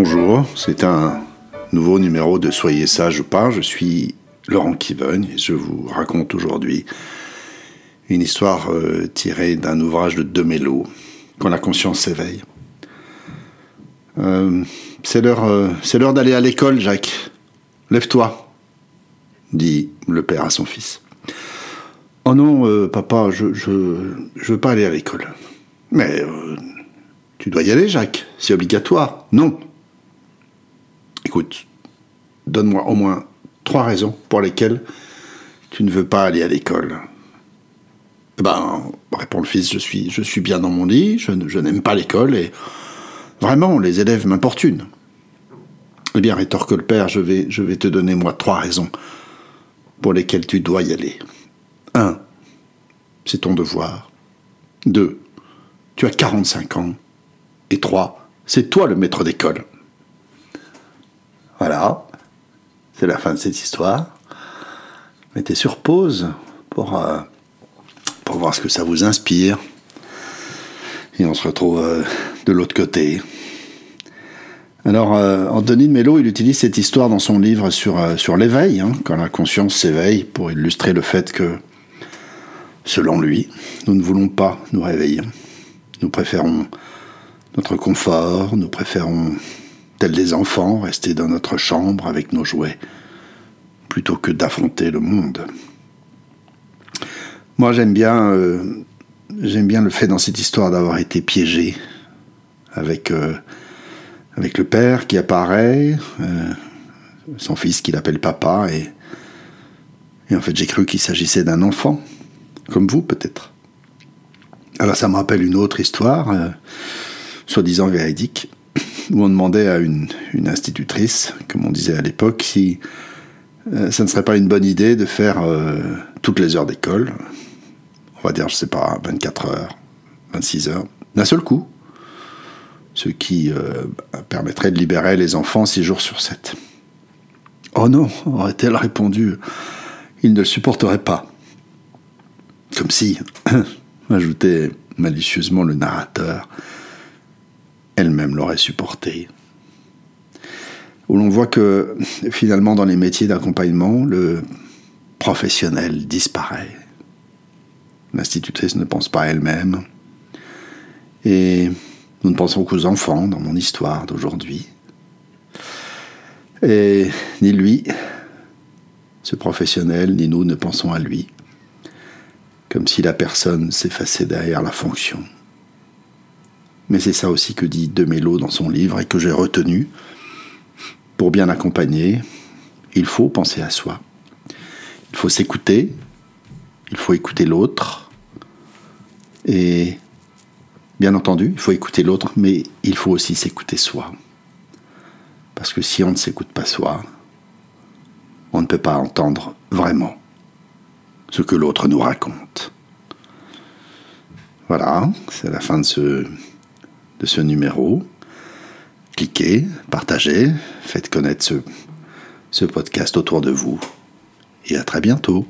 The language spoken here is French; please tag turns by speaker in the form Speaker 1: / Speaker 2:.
Speaker 1: Bonjour, c'est un nouveau numéro de Soyez sage ou pas. Je suis Laurent Kivogne et je vous raconte aujourd'hui une histoire euh, tirée d'un ouvrage de Demello, Quand la conscience s'éveille. Euh, c'est l'heure, euh, c'est l'heure d'aller à l'école, Jacques. Lève-toi, dit le père à son fils. Oh non, papa, je, je, je veux pas aller à l'école. Mais tu dois y aller, Jacques. C'est obligatoire. Non. Écoute, donne-moi au moins trois raisons pour lesquelles tu ne veux pas aller à l'école. Eh ben, répond le fils, je suis, je suis bien dans mon lit, je, n'aime pas l'école et vraiment, les élèves m'importunent. Eh bien, rétorque le père, je vais, je vais te donner moi trois raisons pour lesquelles tu dois y aller. Un, c'est ton devoir. Deux, tu as 45 ans. Et trois, c'est toi le maître d'école. Voilà, c'est la fin de cette histoire. Mettez sur pause pour, euh, voir ce que ça vous inspire. Et on se retrouve euh, de l'autre côté. Alors, euh, Anthony de Mello, il utilise cette histoire dans son livre sur, sur l'éveil, hein, quand la conscience s'éveille, pour illustrer le fait que, selon lui, nous ne voulons pas nous réveiller. Nous préférons notre confort, nous préférons, tels des enfants, rester dans notre chambre avec nos jouets, plutôt que d'affronter le monde. Moi j'aime bien, euh, bien le fait dans cette histoire d'avoir été piégé avec, euh, le père qui apparaît, euh, son fils qui l'appelle papa, et en fait j'ai cru qu'il s'agissait d'un enfant, comme vous peut-être. Alors ça me rappelle une autre histoire soi-disant véridique, où on demandait à une, institutrice, comme on disait à l'époque, si euh, ça ne serait pas une bonne idée de faire euh, toutes les heures d'école, on va dire, je sais pas, 24 heures, 26 heures, d'un seul coup, ce qui euh, permettrait de libérer les enfants 6 jours sur 7. Oh non, aurait-elle répondu, il ne le supporterait pas. Comme si, ajoutait malicieusement le narrateur, elle-même l'aurait supporté. Où l'on voit que finalement dans les métiers d'accompagnement, le professionnel disparaît. L'institutrice ne pense pas à elle-même. Et nous ne pensons qu'aux enfants dans mon histoire d'aujourd'hui. Et ni lui, ce professionnel, ni nous ne pensons à lui, comme si la personne s'effaçait derrière la fonction. Mais c'est ça aussi que dit Demello dans son livre et que j'ai retenu. Pour bien accompagner, il faut penser à soi. Il faut s'écouter, il faut écouter l'autre. Et bien entendu, il faut écouter l'autre, mais il faut aussi s'écouter soi. Parce que si on ne s'écoute pas soi, on ne peut pas entendre vraiment ce que l'autre nous raconte. Voilà, c'est la fin de ce de ce numéro. Cliquez, partagez, faites connaître ce, podcast autour de vous. Et à très bientôt.